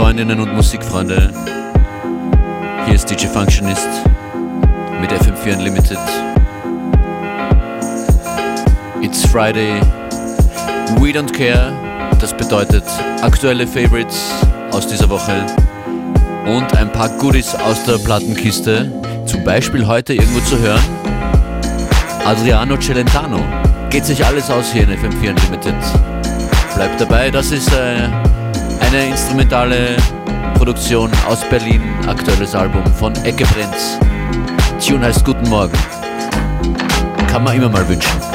Musikfreundinnen und Musikfreunde. Hier ist DJ Functionist mit FM4 Unlimited. It's Friday, we don't care. Das bedeutet aktuelle Favorites aus dieser Woche und ein paar Goodies aus der Plattenkiste. Zum Beispiel heute irgendwo zu hören. Adriano Celentano. Geht sich alles aus hier in FM4 Unlimited. Bleibt dabei, das ist äh, eine instrumentale Produktion aus Berlin, aktuelles Album von Ecke Prinz. Tune heißt Guten Morgen. Kann man immer mal wünschen.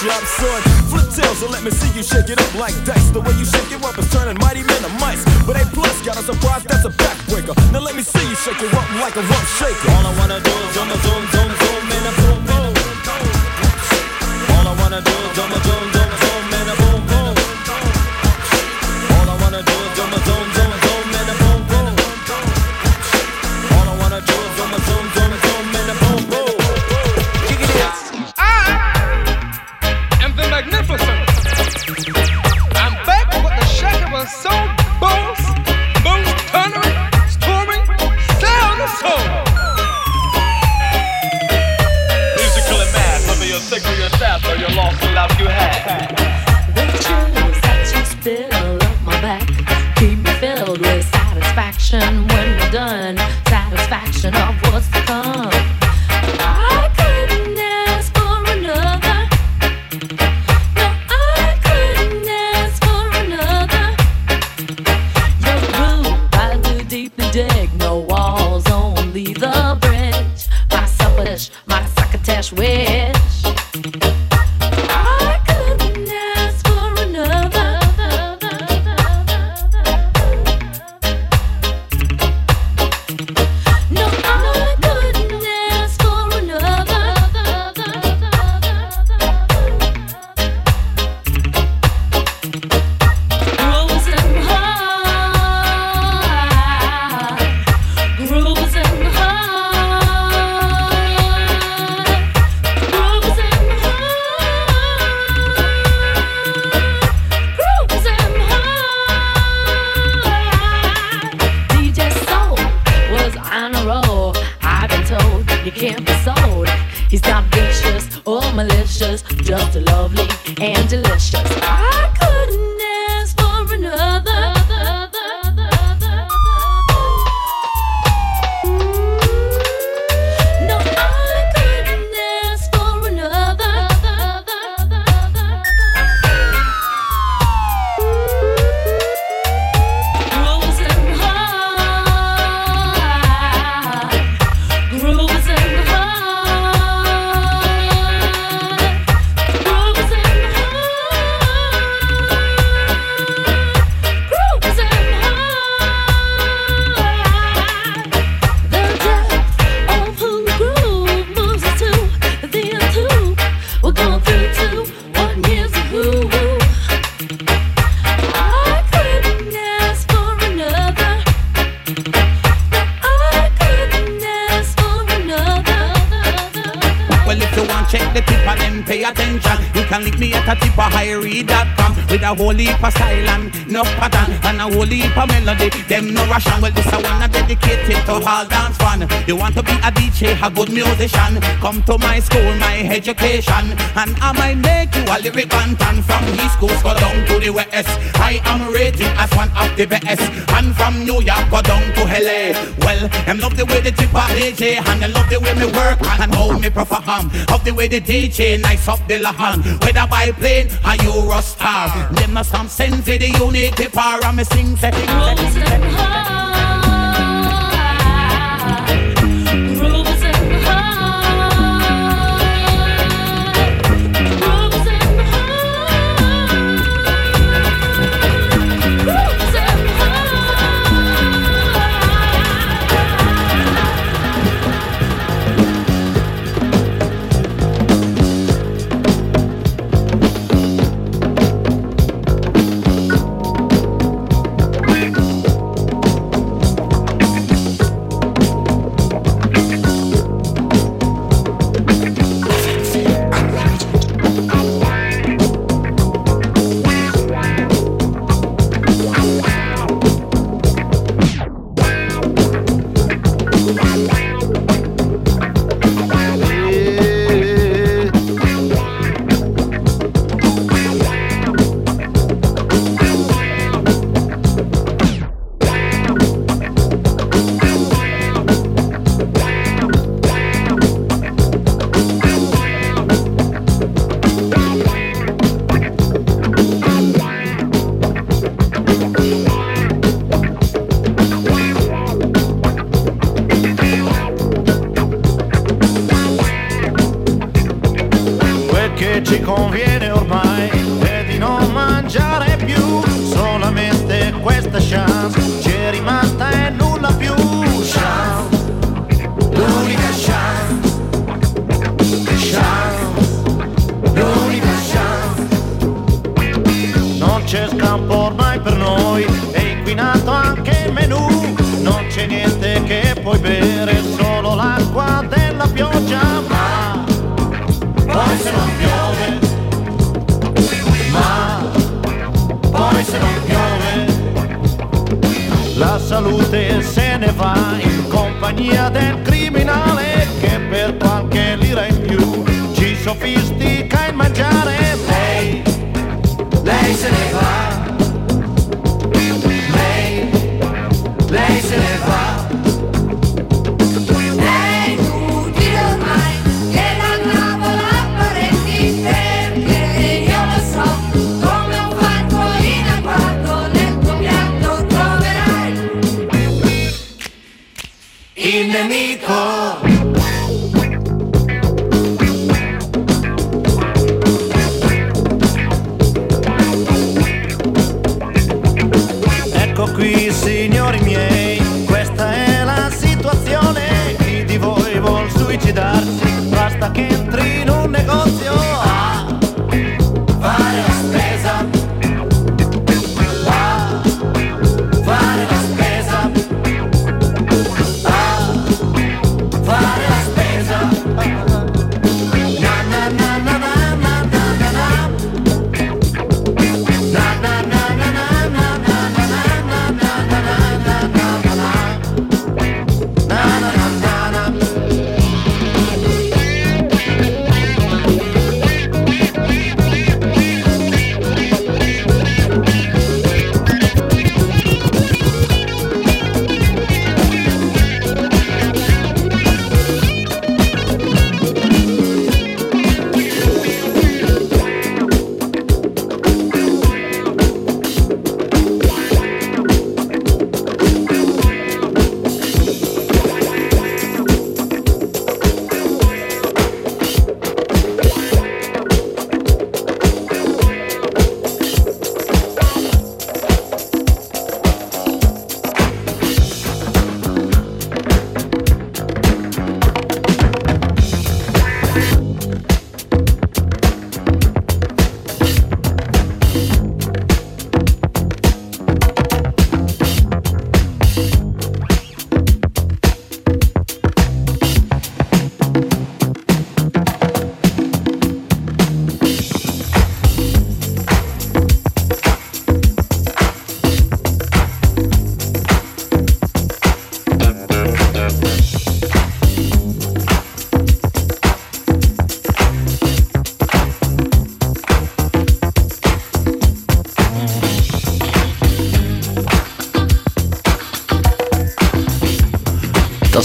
Sharp sword. Flip tails and let me see you shake it up like dice. The way you shake it up is turning mighty men to mice. But A plus got a surprise that's a backbreaker. Now let me see you shake it up like a rump shaker. All I wanna do is zoom, zoom, zoom, zoom, and a boom, boom. All I wanna do is zoom, zoom, zoom, satisfaction when we're done. Satisfaction of what's to come. Them no Russian. Well, this I wanna dedicate it to all dance fun. You want to be a DJ, a good musician? Come to my school, my education, and I might make you a lyric bantan from East Coast go down to the West. I am rated as one of the best, and from New York go down to LA. Well, them love the way the tip of DJ, and they love the way me work and how me perform. Of the way the DJ nice up the lawn, whether by plane or Eurostar. Them some sense the unique guitar, and me sing, sing, sing.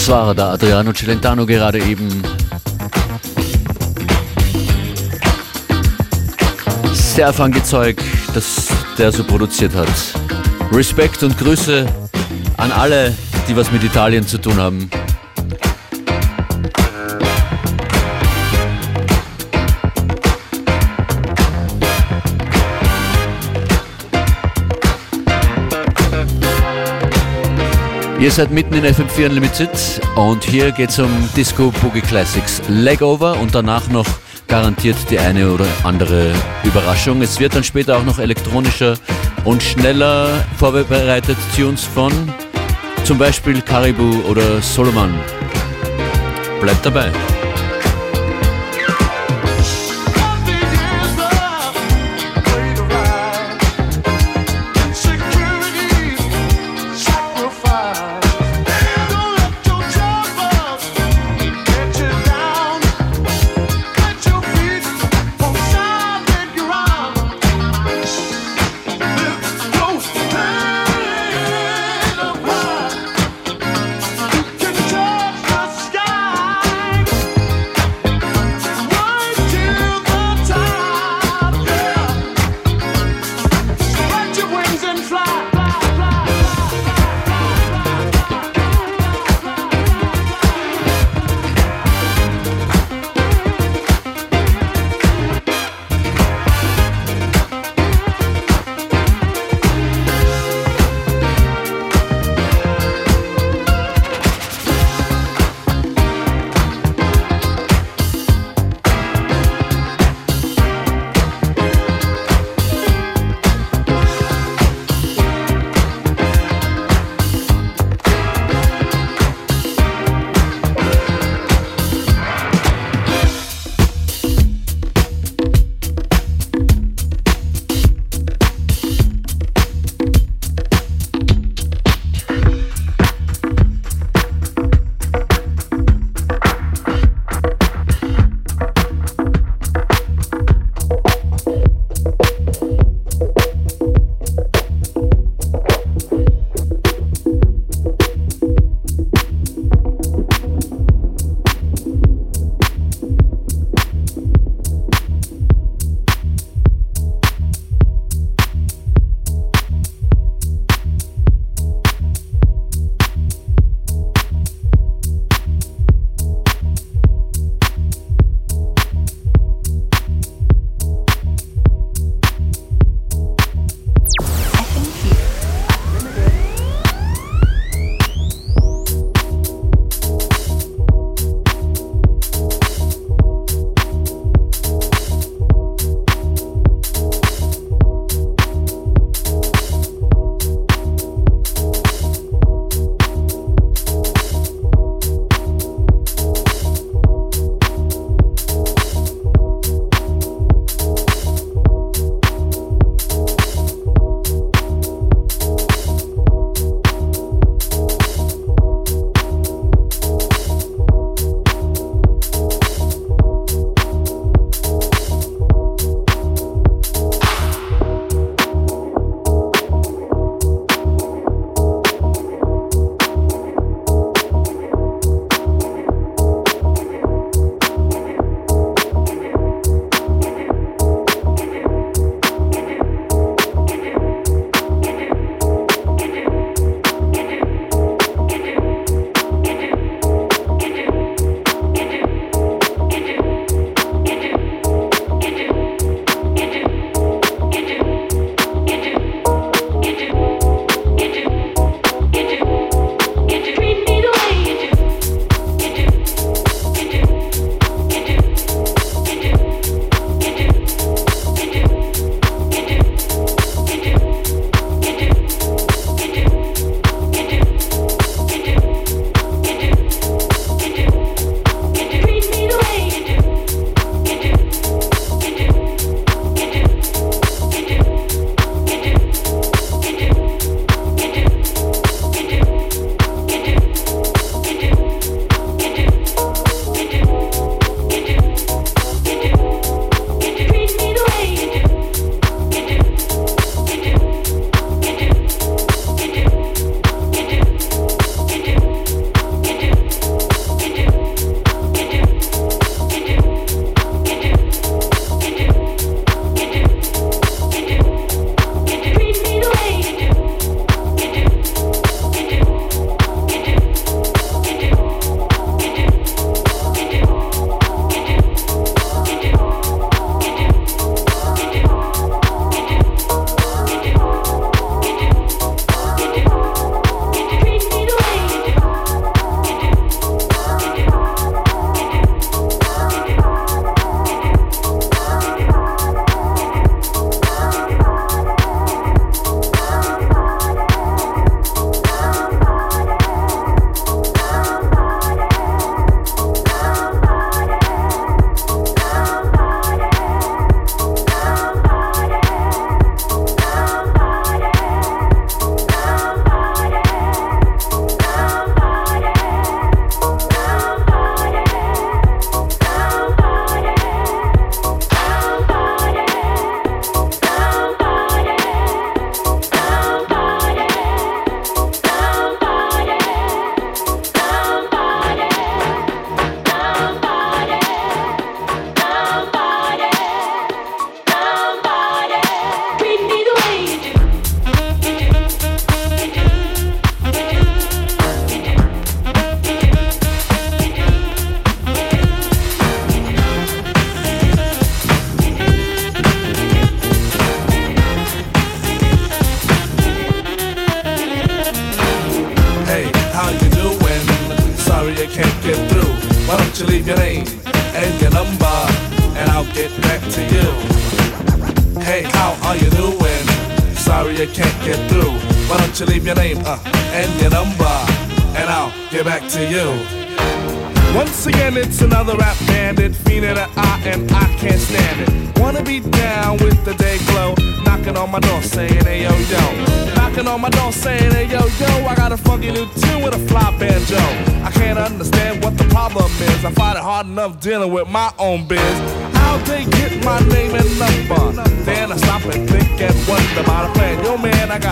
Das war der Adriano Celentano gerade eben. Sehr funky Zeug, das der so produziert hat. Respekt und Grüße an alle, die was mit Italien zu tun haben. Ihr seid mitten in FM4 Unlimited und hier geht es um Disco Boogie Classics. Legover und danach noch garantiert die eine oder andere Überraschung. Es wird dann später auch noch elektronischer und schneller vorbereitet Tunes von zum Beispiel Caribou oder Solomon. Bleibt dabei.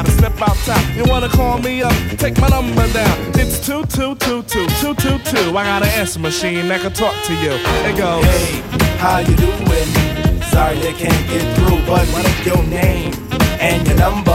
Gotta step. You wanna call me up? Take my number down. It's two two two two two two two. I got an answer machine that can talk to you. It goes. Hey, how you doing? Sorry I can't get through, but what is your name and your number?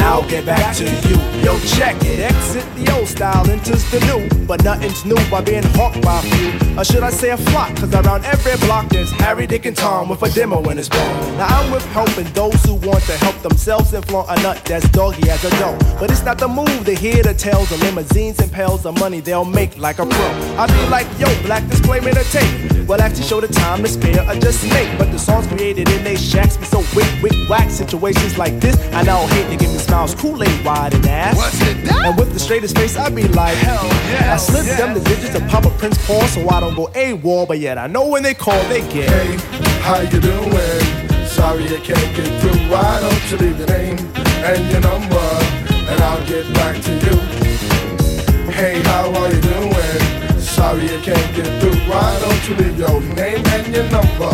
And I'll get back to you. Yo, check it. Exit the old style, enters the new. But nothing's new by being hawked by a few. Or should I say a flock? Cause around every block there's Harry, Dick, and Tom with a demo in his ball. Now I'm with helping those who want to help themselves and flaunt a nut that's doggy as a dough. But it's not the move to hear the tales of limousines and pails of money they'll make like a pro. I be like, yo, black display made a tape. Well, actually show the time to spare or just make. But the songs created in they shacks be so wick, wick, whack. Situations like this, I now hate to give me smiles, Kool-Aid wide and ass. What's it that? And with the straightest face, I be like, hell yeah. I slip yes. them the digits of Papa Prince Paul so I don't go AWOL, but yet I know when they call, they get. Hey, how you doing? Sorry I can't get through. Why don't you leave your name and your number, and I'll get back to you. Hey, how are you doing? Sorry I can't get through. Why don't you leave your name and your number,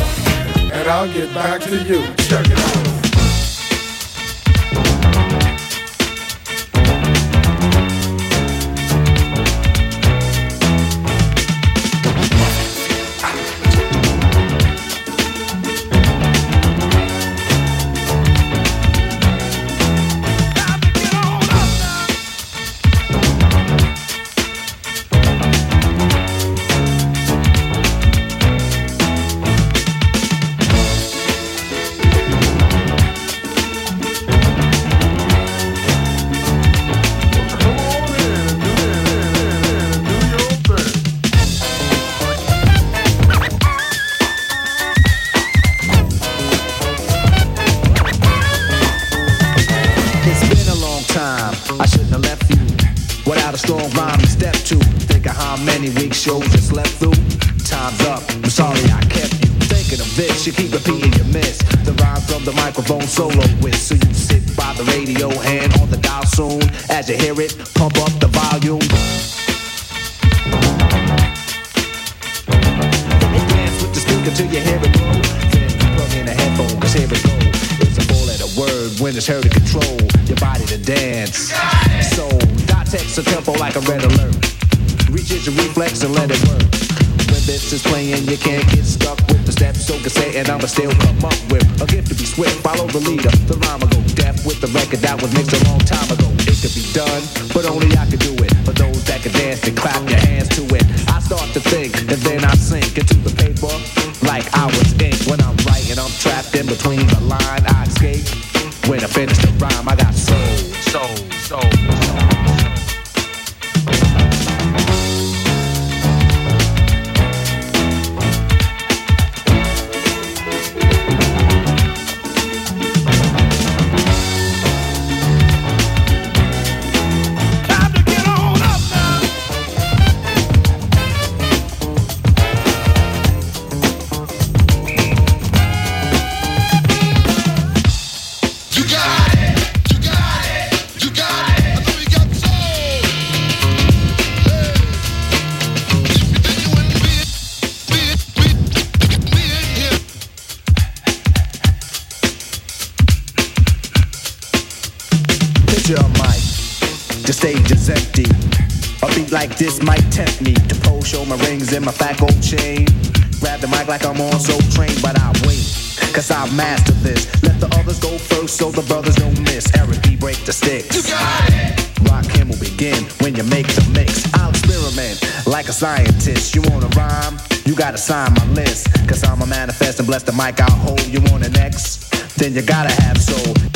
and I'll get back to you. Check it out. soloist. So you sit by the radio and on the dial soon. As you hear it, pump up the volume. And dance with the speaker till you hear it go. Then plug in a headphone, cause here it go. It's a four-letter word when it's heard to control your body to dance. So, dot text a tempo like a red alert. Reach your reflex and let it work. When this is playing, you can't get stuck with the steps. So can say, and I'ma still come up. that was mixed up. Mic I wait 'cause I've mastered this. Let the others go first so the brothers don't miss. Everybody break the sticks. You got it. Rockin' will begin when you make the mix. I'll experiment like a scientist. You wanna rhyme? You gotta sign my list. Cause I'm a manifest and bless the mic I hold you on the next, then you gotta have soul.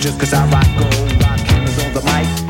just cause I rock gold. Rock cameras on the mic.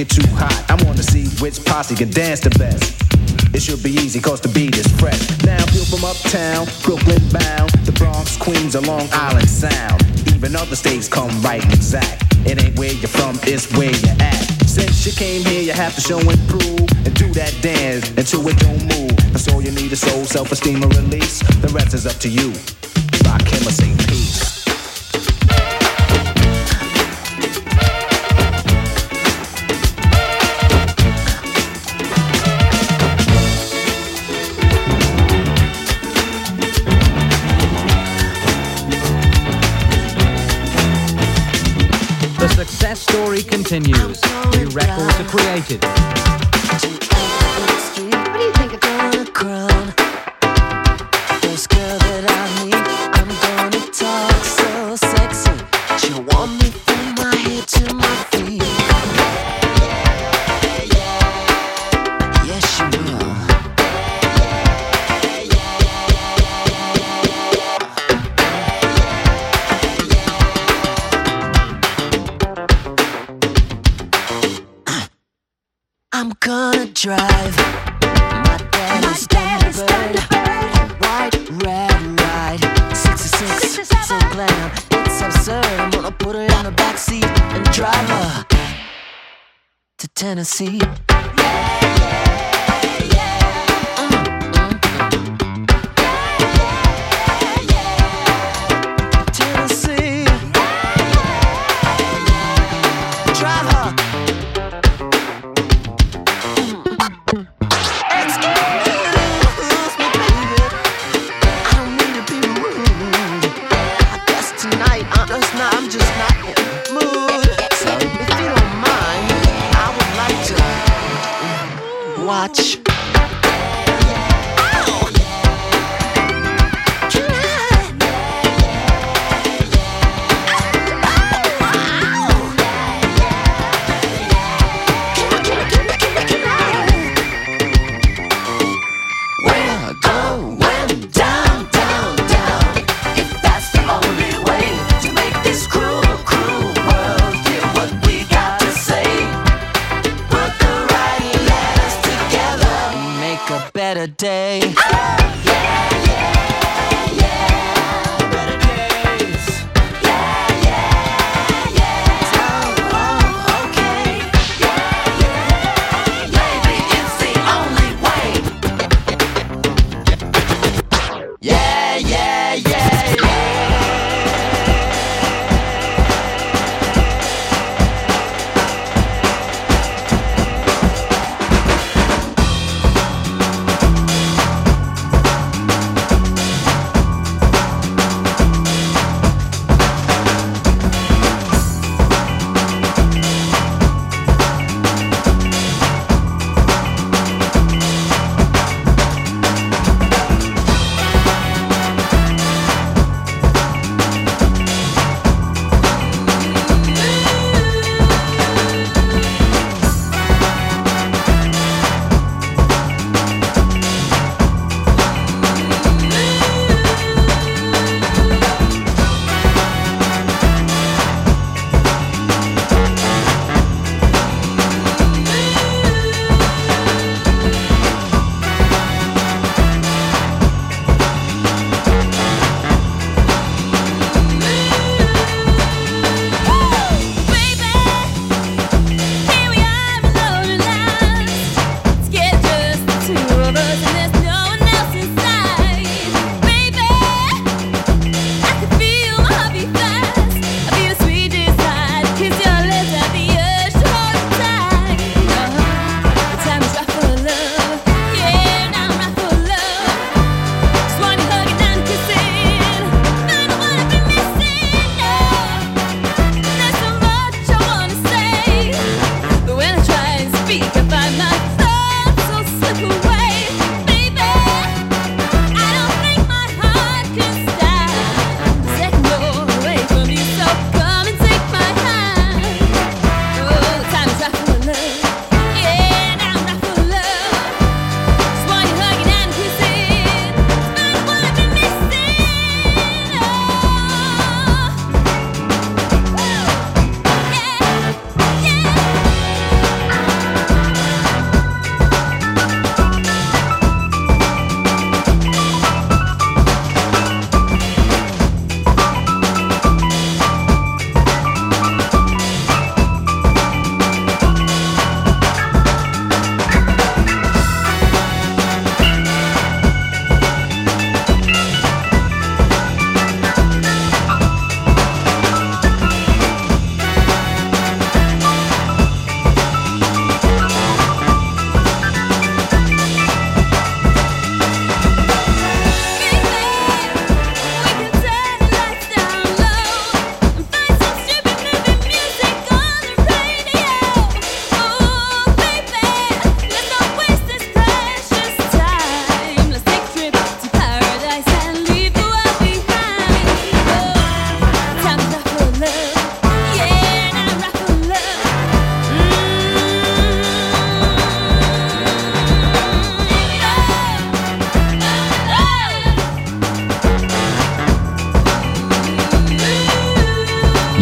Get too hot. I wanna see which posse can dance the best. It should be easy cause the beat is fresh. Now feel from uptown, Brooklyn bound, the Bronx, Queens, or Long Island Sound. Even other states come right and exact. It ain't where you're from, it's where you're at. Since you came here, you have to show and prove and do that dance until it don't move. That's all you need is soul, self-esteem, and release. The rest is up to you. Rock him or continues. New records are created.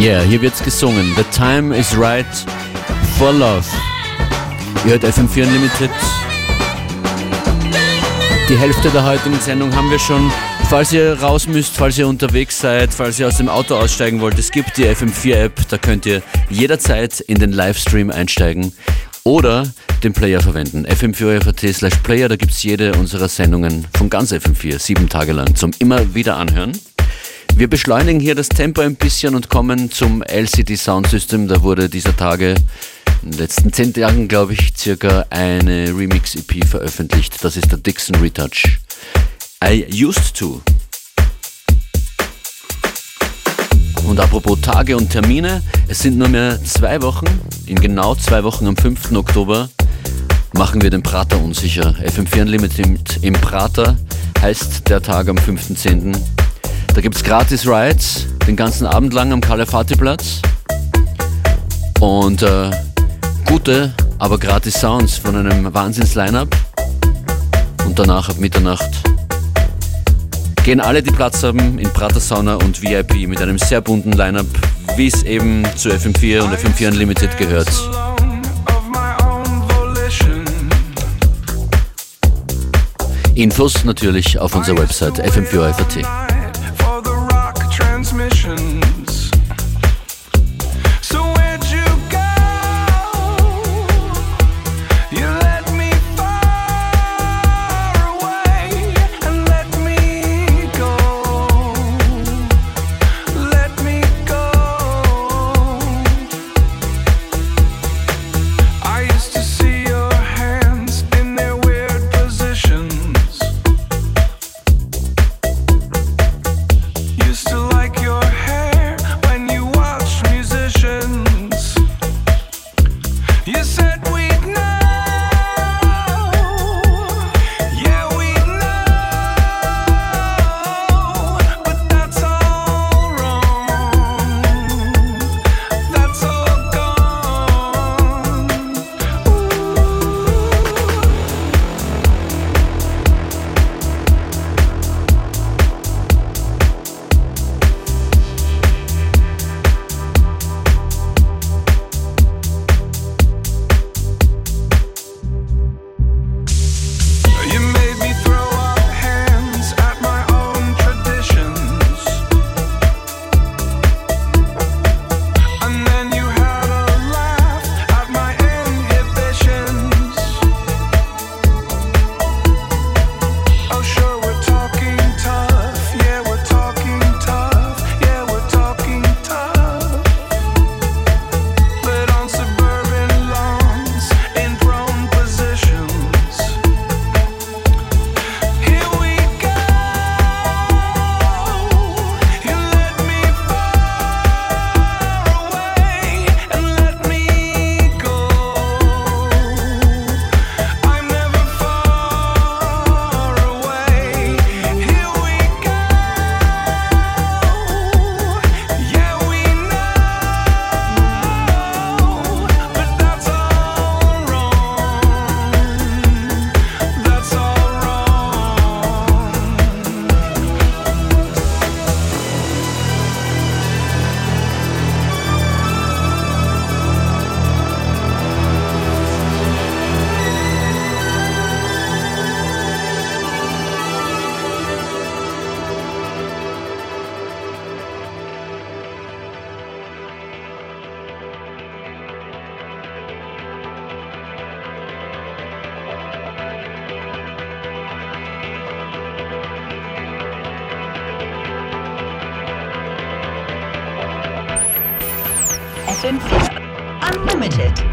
Yeah, hier wird's gesungen. The time is right for love. Ihr hört FM4 Unlimited. Die Hälfte der heutigen Sendung haben wir schon. Falls ihr raus müsst, falls ihr unterwegs seid, falls ihr aus dem Auto aussteigen wollt, es gibt die FM4-App, da könnt ihr jederzeit in den Livestream einsteigen oder den Player verwenden. fm4.at slash player, da gibt's jede unserer Sendungen von ganz FM4, sieben Tage lang, zum immer wieder anhören. Wir beschleunigen hier das Tempo ein bisschen und kommen zum LCD Sound System. Da wurde dieser Tage in den letzten zehn Tagen, glaube ich, circa eine Remix-EP veröffentlicht. Das ist der Dixon Retouch. I used to. Und apropos Tage und Termine, es sind nur mehr zwei Wochen. In genau zwei Wochen am 5. Oktober machen wir den Prater unsicher. FM4 Unlimited im Prater heißt der Tag am 5.10. Da gibt es gratis Rides den ganzen Abend lang am Kalafati-Platz. Und äh, gute, aber gratis Sounds von einem Wahnsinns-Line-Up. Und danach ab Mitternacht gehen alle, die Platz haben, in Prater Sauna und VIP mit einem sehr bunten Line-Up, wie es eben zu FM4 und FM4 Unlimited gehört. Infos natürlich auf unserer Website fm4.at. FM4 Unlimited.